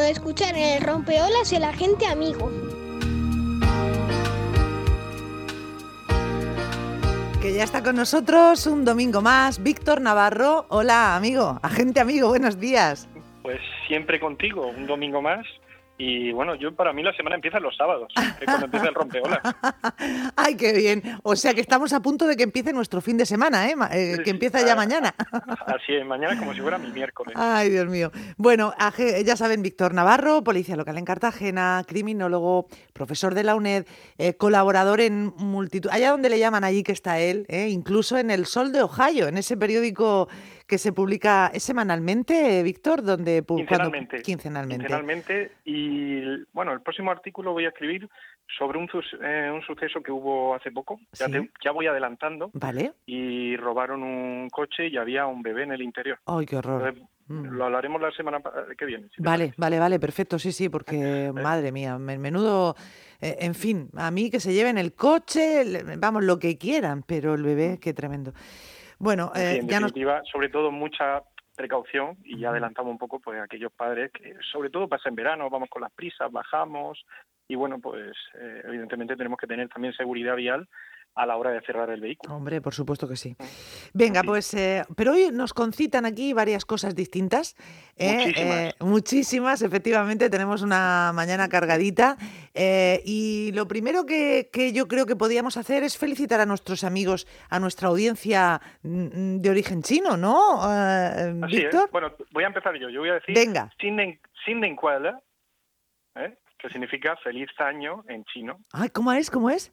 de escuchar en el rompeolas el agente amigo. Que ya está con nosotros un domingo más, Víctor Navarro. Hola, amigo, agente amigo, buenos días. Pues siempre contigo, un domingo más y bueno, yo para mí la semana empieza los sábados, que es cuando empieza el rompeolas. Ay, qué bien. O sea que estamos a punto de que empiece nuestro fin de semana, ¿eh? eh que empieza ya mañana. Así es, mañana como si fuera mi miércoles. Ay, Dios mío. Bueno, ya saben, Víctor Navarro, policía local en Cartagena, criminólogo, profesor de la UNED, eh, colaborador en multitud, allá donde le llaman allí que está él, ¿eh? incluso en El Sol de Ohio, en ese periódico que se publica semanalmente, Víctor, donde quincenalmente, quincenalmente. Quincenalmente y bueno, el próximo artículo voy a escribir sobre un, eh, un suceso que hubo hace poco. Ya, ya voy adelantando. Vale. Y robaron un coche y había un bebé en el interior. Ay, qué horror. Mm. Lo hablaremos la semana que viene. vale, vale, vale, perfecto, sí, sí, porque madre mía, menudo, eh, en fin, a mí que se lleven el coche, vamos, lo que quieran, pero el bebé, mm. qué tremendo. Bueno, eh, en definitiva, sobre todo mucha precaución y ya adelantamos un poco pues aquellos padres que sobre todo pasa en verano, vamos con las prisas, bajamos y bueno, pues eh, evidentemente tenemos que tener también seguridad vial a la hora de cerrar el vehículo. Hombre, por supuesto que sí. Mm. Venga, pues, eh, pero hoy nos concitan aquí varias cosas distintas. ¿eh? Muchísimas. Eh, muchísimas, efectivamente, tenemos una mañana cargadita. y lo primero que, que, yo creo que podíamos hacer es felicitar a nuestros amigos, a nuestra audiencia mm, de origen chino, ¿no? Así Víctor. Bueno, voy a empezar yo. Yo voy a decir Venga. Sinden que significa feliz año en chino. Ay, ¿cómo es? ¿Cómo es?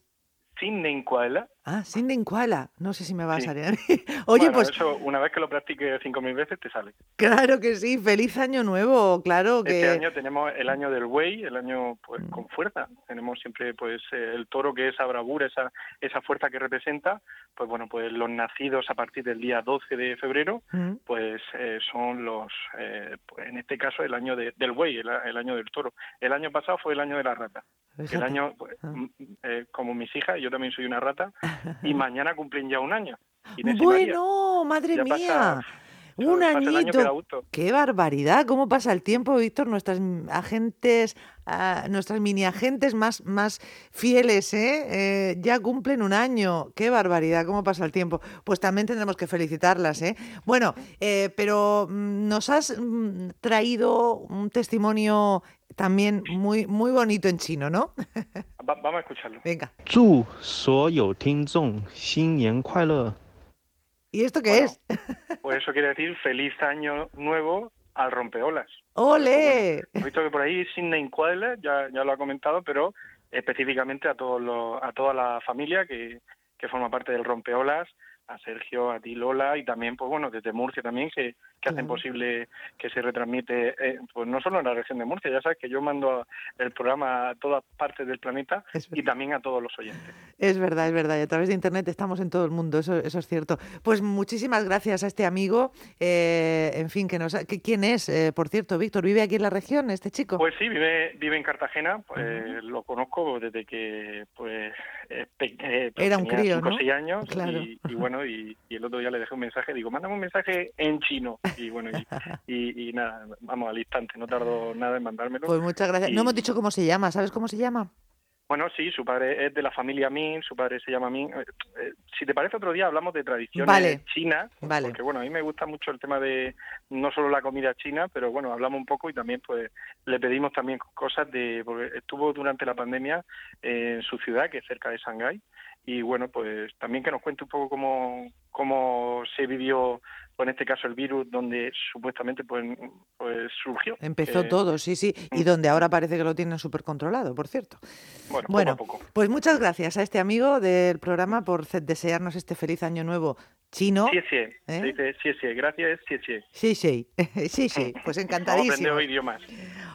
Sin Kuala. Ah, Sin Kuala. No sé si me va a salir. Oye, pues. Eso, una vez que lo practiques cinco mil veces, te sale. Claro que sí. Feliz año nuevo, claro que. Este año tenemos el año del Wei, el año pues mm. con fuerza. Tenemos siempre pues el toro que es esa bravura, esa, esa fuerza que representa. Pues bueno, pues los nacidos a partir del día 12 de febrero, mm. pues eh, son los, eh, pues, en este caso, el año del Wei, el, el año del toro. El año pasado fue el año de la rata. El año, pues, ah. eh, como mis hijas, yo también soy una rata, y mañana cumplen ya un año. bueno, madre mía. Un añito. Qué barbaridad. ¿Cómo pasa el tiempo, Víctor? Nuestras agentes, ah, nuestras mini agentes más, más fieles, ¿eh? ¿eh? Ya cumplen un año. Qué barbaridad. ¿Cómo pasa el tiempo? Pues también tendremos que felicitarlas, ¿eh? Bueno, eh, pero mm, nos has mm, traído un testimonio también muy, muy bonito en chino, ¿no? vamos a escucharlo. Venga. ¿Y esto qué es? pues eso quiere decir feliz año nuevo al rompeolas. ¡Ole! he visto que por ahí sin Kuala, ya, ya lo ha comentado, pero específicamente a todos a toda la familia que, que forma parte del rompeolas a Sergio, a ti Lola y también, pues bueno, desde Murcia también que, que hacen posible que se retransmite, eh, pues no solo en la región de Murcia, ya sabes que yo mando el programa a todas partes del planeta y también a todos los oyentes. Es verdad, es verdad, y a través de Internet estamos en todo el mundo, eso, eso es cierto. Pues muchísimas gracias a este amigo, eh, en fin, que nos, que, ¿quién es? Eh, por cierto, Víctor, ¿vive aquí en la región este chico? Pues sí, vive, vive en Cartagena, pues lo conozco desde que pues era un crío, cinco, ¿no? años y, bueno, y, el otro día le dejé un mensaje, digo, mándame un mensaje en chino y bueno, y, nada, vamos al instante, no tardo nada en mandármelo. Pues muchas gracias. No hemos dicho cómo se llama, ¿sabes cómo se llama? Bueno, sí, su padre es de la familia Min, su padre se llama Min. Eh, eh, si te parece, otro día hablamos de tradiciones chinas, vale. porque bueno, a mí me gusta mucho el tema de no solo la comida china, pero bueno, hablamos un poco y también pues le pedimos también cosas de, porque estuvo durante la pandemia en su ciudad, que es cerca de Shanghái, y bueno, pues también que nos cuente un poco cómo, cómo se vivió en este caso el virus donde supuestamente pues, pues surgió. Empezó eh, todo, sí, sí, y mm. donde ahora parece que lo tienen súper controlado, por cierto. Bueno, poco a poco. pues muchas gracias a este amigo del programa por desearnos este feliz año nuevo chino. Sí, sí, ¿eh? sí, sí, gracias, sí, sí. Sí, sí, sí, sí, pues encantadísimo. idiomas.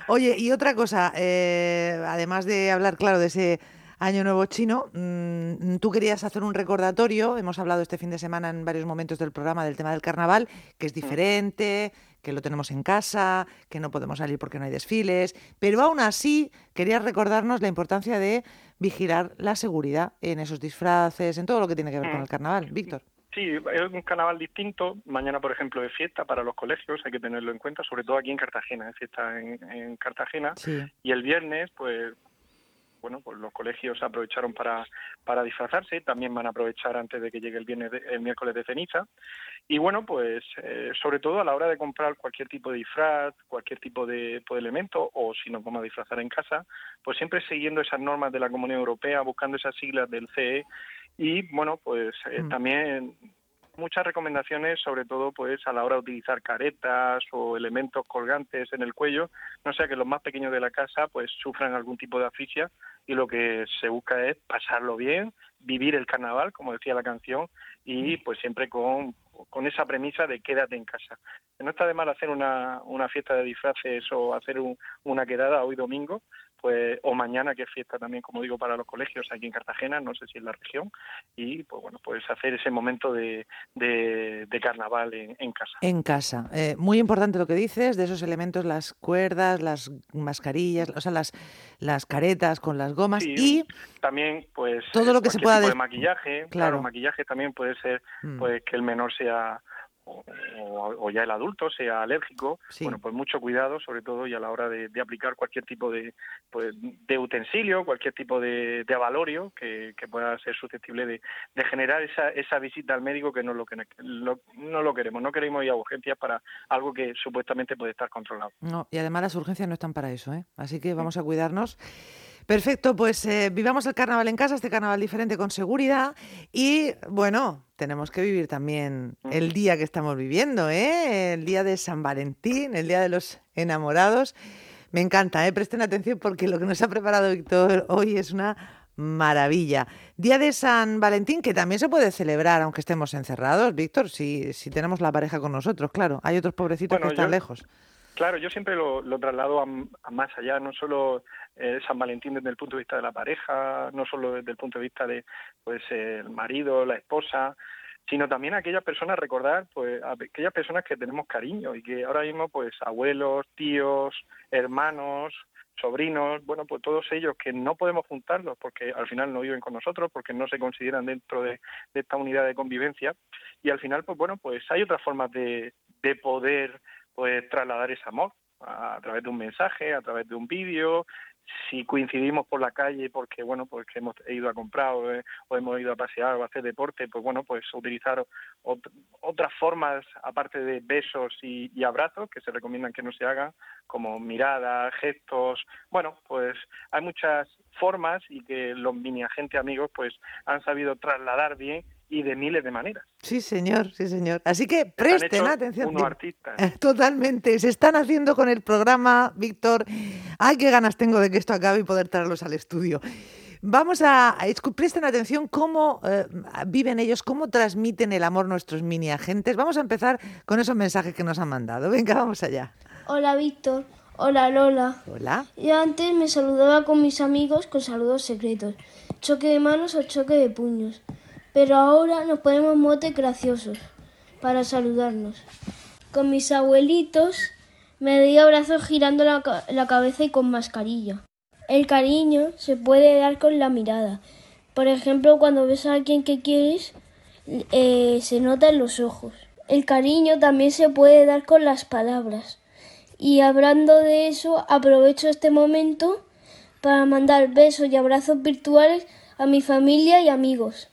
Oye, y otra cosa, eh, además de hablar, claro, de ese Año Nuevo Chino. Mm, tú querías hacer un recordatorio, hemos hablado este fin de semana en varios momentos del programa del tema del carnaval, que es diferente, que lo tenemos en casa, que no podemos salir porque no hay desfiles, pero aún así querías recordarnos la importancia de vigilar la seguridad en esos disfraces, en todo lo que tiene que ver con mm. el carnaval. Víctor. Sí, es un carnaval distinto. Mañana, por ejemplo, es fiesta para los colegios, hay que tenerlo en cuenta, sobre todo aquí en Cartagena, es fiesta en, Cartagena. Y el viernes, pues bueno, pues los colegios aprovecharon para, para disfrazarse, también van a aprovechar antes de que llegue el viernes el miércoles de ceniza. Y bueno, pues eh, sobre todo a la hora de comprar cualquier tipo de disfraz, cualquier tipo de, pues, elemento, o si nos vamos a disfrazar en casa, pues siempre siguiendo esas normas de la Comunidad Europea, buscando esas siglas del CE y bueno, pues eh, mm. también muchas recomendaciones, sobre todo pues a la hora de utilizar caretas o elementos colgantes en el cuello, no sea que los más pequeños de la casa pues sufran algún tipo de asfixia y lo que se busca es pasarlo bien, vivir el carnaval, como decía la canción, y mm. pues siempre con, con esa premisa de quédate en casa. No está de mal hacer una, una fiesta de disfraces o hacer una quedada hoy domingo, pues o mañana que es fiesta también como digo para los colegios aquí en Cartagena no sé si en la región y pues bueno pues hacer ese momento de, de, carnaval en, casa en casa eh, muy importante lo que dices de esos elementos las cuerdas las mascarillas o sea las las caretas con las gomas y también pues todo lo que se pueda de maquillaje claro. maquillaje también puede ser mm. pues que el menor sea o, ya el adulto sea alérgico, bueno, pues mucho cuidado, sobre todo y a la hora de, aplicar cualquier tipo de, pues, de utensilio, cualquier tipo de, de avalorio que, pueda ser susceptible de, generar esa, esa visita al médico que no lo, que no lo queremos. No queremos ir a urgencias para algo que supuestamente puede estar controlado. No, y además las urgencias no están para eso, ¿eh? Así que vamos a cuidarnos. Perfecto, pues eh, vivamos el carnaval en casa, este carnaval diferente con seguridad y bueno, tenemos que vivir también el día que estamos viviendo, ¿eh? el día de San Valentín, el día de los enamorados. Me encanta, ¿eh? presten atención porque lo que nos ha preparado Víctor hoy es una maravilla. Día de San Valentín que también se puede celebrar aunque estemos encerrados, Víctor, si, si tenemos la pareja con nosotros, claro. Hay otros pobrecitos que están lejos. Claro, yo siempre lo, traslado a, más allá, no solo eh, San Valentín desde el punto de vista de la pareja, no solo desde el punto de vista de pues el marido, la esposa, sino también a aquellas personas recordar pues a aquellas personas que tenemos cariño y que ahora mismo pues abuelos, tíos, hermanos, sobrinos, bueno, pues todos ellos que no podemos juntarlos porque al final no viven con nosotros, porque no se consideran dentro de, de esta unidad de convivencia. Y al final pues bueno, pues hay otras formas de, de poder pues trasladar ese amor a, través de un mensaje, a través de un vídeo, si coincidimos por la calle porque bueno pues hemos ido a comprar o, hemos ido a pasear o a hacer deporte pues bueno pues utilizar otras formas aparte de besos y, y, abrazos que se recomiendan que no se hagan como miradas gestos. Bueno pues hay muchas formas y que los mini agentes amigos pues han sabido trasladar bien y de miles de maneras. Sí, señor, sí, señor. Así que presten atención. Uno artista. Totalmente. Se están haciendo con el programa, Víctor. Ay, qué ganas tengo de que esto acabe y poder traerlos al estudio. Vamos a, presten atención cómo eh, viven ellos, cómo transmiten el amor nuestros mini agentes. Vamos a empezar con esos mensajes que nos han mandado. Venga, vamos allá. Hola, Víctor. Hola, Lola. Hola. Yo antes me saludaba con mis amigos con saludos secretos. Choque de manos o choque de puños pero ahora nos ponemos motes graciosos para saludarnos. Con mis abuelitos me doy abrazos girando la, cabeza y con mascarilla. El cariño se puede dar con la mirada. Por ejemplo, cuando ves a alguien que quieres, eh, se nota en los ojos. El cariño también se puede dar con las palabras. Y hablando de eso, aprovecho este momento para mandar besos y abrazos virtuales a mi familia y amigos.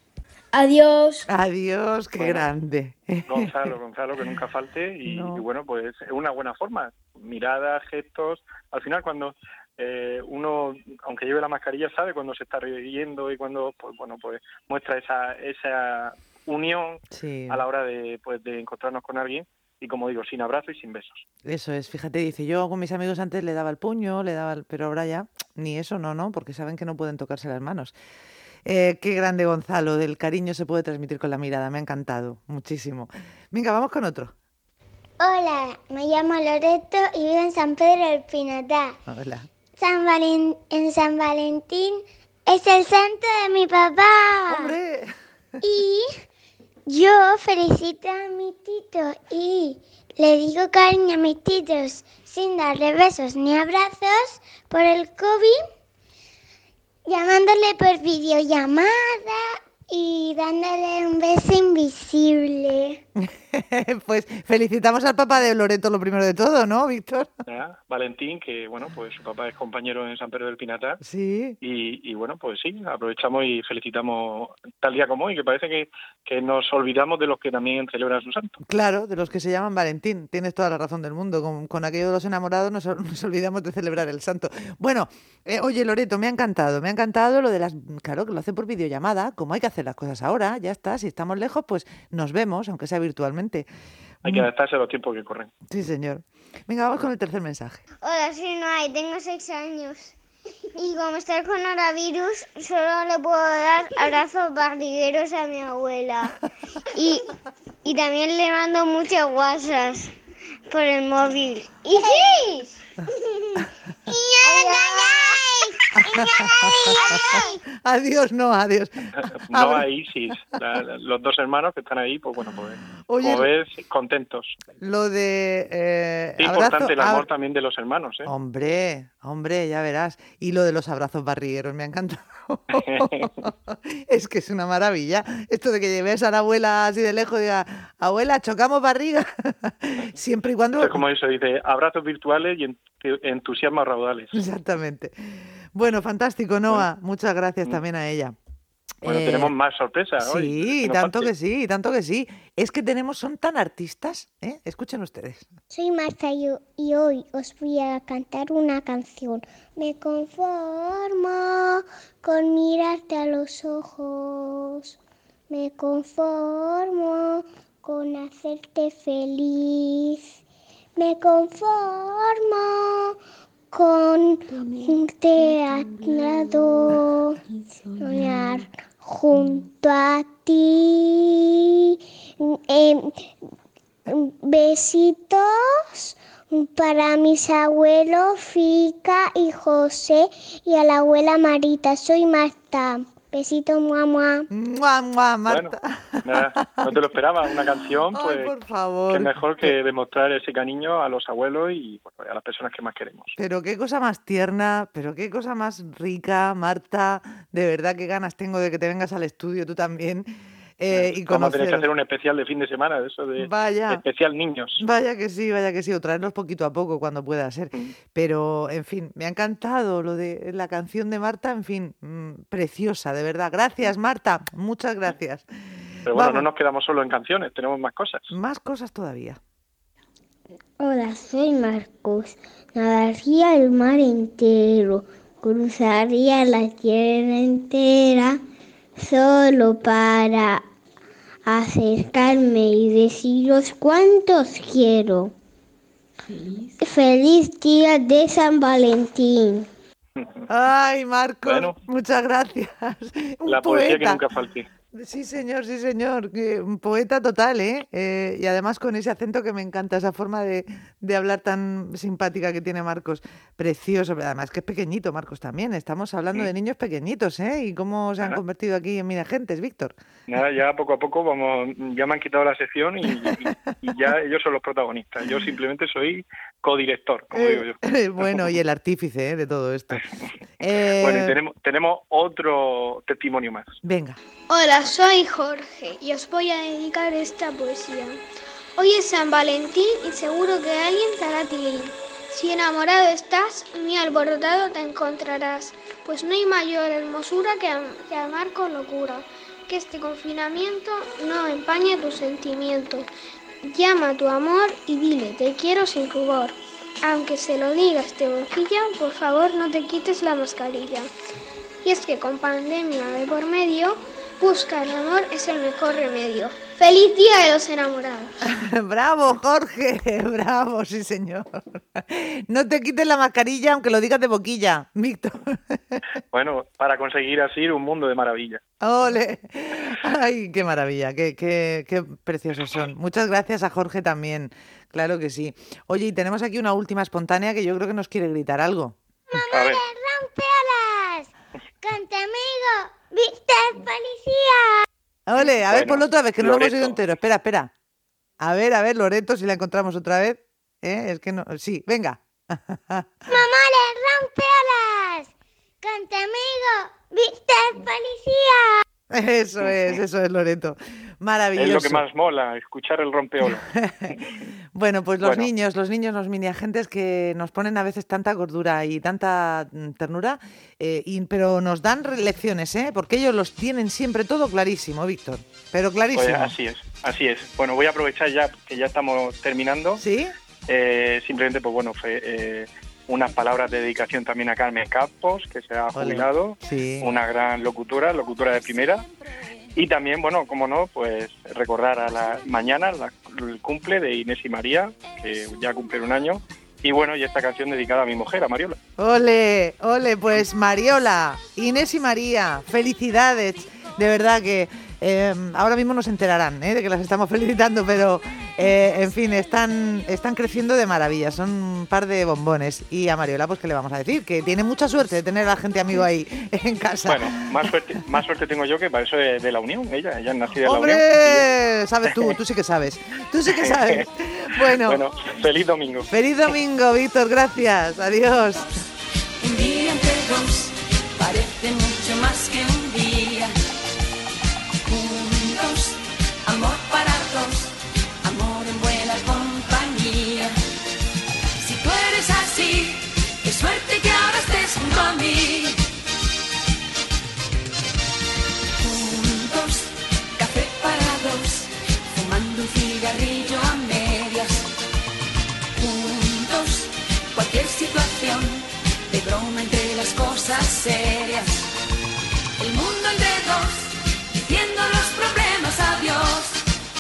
Adiós. Adiós, qué grande. Gonzalo, Gonzalo, que nunca falte y, bueno, pues es una buena forma. Miradas, gestos. Al final cuando eh, uno, aunque lleve la mascarilla, sabe cuando se está riendo y cuando, pues bueno, pues muestra esa, esa unión a la hora de, pues, de encontrarnos con alguien y como digo, sin abrazo y sin besos. Eso es, fíjate, dice, yo con mis amigos antes le daba el puño, le daba el... pero ahora ya ni eso no, ¿no? Porque saben que no pueden tocarse las manos. Eh, qué grande Gonzalo, del cariño se puede transmitir con la mirada, me ha encantado muchísimo. Venga, vamos con otro. Hola, me llamo Loreto y vivo en San Pedro del Pinatar. Hola. San en San Valentín es el santo de mi papá. ¡Hombre! Y yo felicito a mi tito y le digo cariño a mis titos sin darle besos ni abrazos por el COVID llamándole por videollamada y dándole un beso invisible. pues felicitamos al papá de Loreto lo primero de todo, ¿no, Víctor? Valentín, que bueno, pues su papá es compañero en San Pedro del Pinatar. Sí. Y, bueno, pues sí, aprovechamos y felicitamos tal día como hoy, que parece que, que nos olvidamos de los que también celebran su santo. Claro, de los que se llaman Valentín. Tienes toda la razón del mundo. Con, con aquello de los enamorados nos, nos, olvidamos de celebrar el santo. Bueno, eh, oye, Loreto, me ha encantado. Me ha encantado lo de las. Claro, que lo hace por videollamada, como hay que hacer las cosas ahora, ya está. Si estamos lejos, pues nos vemos, aunque sea virtualmente. Hay que mm. adaptarse a los tiempos que corren. Sí, señor. Venga, vamos con el tercer mensaje. Hola, soy Noay, tengo seis años. Y como está el coronavirus, solo le puedo dar abrazos barrigueros a mi abuela. Y, y también le mando muchas guasas por el móvil. ¡Y sí! adiós, no, adiós. no hay Isis. los dos hermanos que están ahí, pues bueno, pues como ves, contentos. Lo de... Eh, importante el amor también de los hermanos, ¿eh? Hombre, hombre, ya verás. Y lo de los abrazos barrigueros, me ha encantado. es que es una maravilla. Esto de que lleves a la abuela así de lejos y diga, abuela, chocamos barriga. Siempre y cuando... Es como eso, dice, abrazos virtuales y entusiasmo raudales. Exactamente. Bueno, fantástico, Noah. Muchas gracias mm. también a ella. Bueno, tenemos eh, más sorpresas hoy. Sí, tanto que sí, tanto que sí. Es que tenemos, son tan artistas, ¿eh? Escuchen ustedes. Soy Marta y, y hoy os voy a cantar una canción. Me conformo con mirarte a los ojos. Me conformo con hacerte feliz. Me conformo con teatro soñar junto a ti. Em, besitos para mis abuelos Fica y José y a la abuela Marita. Soy Marta. Besito, mua, mua. Mua, Marta. no te lo esperaba, una canción, pues. por favor. Qué mejor que demostrar ese cariño a los abuelos y a las personas que más queremos. Pero qué cosa más tierna, pero qué cosa más rica, Marta. De verdad, qué ganas tengo de que te vengas al estudio tú también eh, y Vamos a tener que hacer un especial de fin de semana, de eso de vaya, especial niños. Vaya que sí, vaya que sí, o traernos poquito a poco cuando pueda ser. Mm. Pero, en fin, me ha encantado lo de la canción de Marta, en fin, mm, preciosa, de verdad. Gracias, Marta, muchas gracias. Pero bueno, no nos quedamos solo en canciones, tenemos más cosas. Más cosas todavía. Hola, soy Marcos. Nadaría el mar entero, cruzaría la tierra entera solo para acercarme y deciros cuántos quiero. Feliz, día de San Valentín. Ay, Marcos, muchas gracias. la poesía que nunca falte. Sí, señor, sí, señor. Un poeta total, ¿eh? ¿eh? Y además con ese acento que me encanta, esa forma de, de, hablar tan simpática que tiene Marcos. Precioso. Además que es pequeñito, Marcos, también. Estamos hablando de niños pequeñitos, ¿eh? Y cómo se han convertido aquí en agentes, Víctor. Nada, ya poco a poco vamos, ya me han quitado la sección y, ya ellos son los protagonistas. Yo simplemente soy codirector, como digo yo. bueno, y el artífice ¿eh? de todo esto. bueno, y tenemos, tenemos otro testimonio más. Venga. Hola, soy Jorge y os voy a dedicar esta poesía. Hoy es San Valentín y seguro que alguien te hará ti. Si enamorado estás, ni alborotado te encontrarás, pues no hay mayor hermosura que, que amar con locura. Que este confinamiento no empañe tu sentimiento. Llama a tu amor y dile, te quiero sin rubor. Aunque se lo digas de boquilla, por favor no te quites la mascarilla. Y es que con pandemia de por medio, Busca el amor es el mejor remedio. ¡Feliz Día de los Enamorados! bravo, Jorge, bravo, sí, señor. No te quites la mascarilla aunque lo digas de boquilla, Víctor. Bueno, para conseguir así un mundo de maravilla. ¡Ole! ¡Ay, qué maravilla! Qué, qué, qué preciosos son! Muchas gracias a Jorge también, claro que sí. Oye, y tenemos aquí una última espontánea que yo creo que nos quiere gritar algo. ¡Mamá, le rompe alas! ¡Canta amigo! ¡Víctor, policía! Ole, a ver, ponlo otra vez, que no lo hemos oído entero. Espera, espera. A ver, a ver, Loreto, si la encontramos otra vez. ¿Eh? Es que no. Sí, venga. ¡Mamá, le rompe alas! ¡Canta amigo! ¡Víctor, policía! Eso es, eso es, Loreto. Maravilloso. Es lo que más mola, escuchar el rompeola. bueno, pues los niños, los niños, los mini agentes que nos ponen a veces tanta gordura y tanta mm, ternura, eh, pero nos dan lecciones, ¿eh? Porque ellos los tienen siempre todo clarísimo, Víctor. Pero pues clarísimo. así es, así es. Bueno, voy a aprovechar ya que ya estamos terminando. Sí. Eh, simplemente, pues bueno, fue, eh, unas palabras de dedicación también a Carmen Campos, que se ha jubilado, una gran locutora, locutora de primera. Y también, bueno, como no, pues recordar a la mañana el cumple de Inés y María, que ya cumple un año. Y bueno, y esta canción dedicada a mi mujer, a Mariola. Ole, ole, pues Mariola, Inés y María, felicidades. De verdad que Em, ahora mismo nos enterarán ¿eh? de que las estamos felicitando, pero eh, en fin, están, están creciendo de maravilla, son un par de bombones. Y a Mariola, pues, ¿qué le vamos a decir? Que tiene mucha suerte de tener a la gente amigo ahí en casa. Bueno, más suerte, más suerte tengo yo que para eso de, la unión, ella, ella nació de la unión. Sabes tú, tú sí que sabes. Tú sí que sabes. Bueno, bueno feliz domingo. Feliz domingo, Víctor, gracias. Adiós. Un día entre dos parece mucho más que un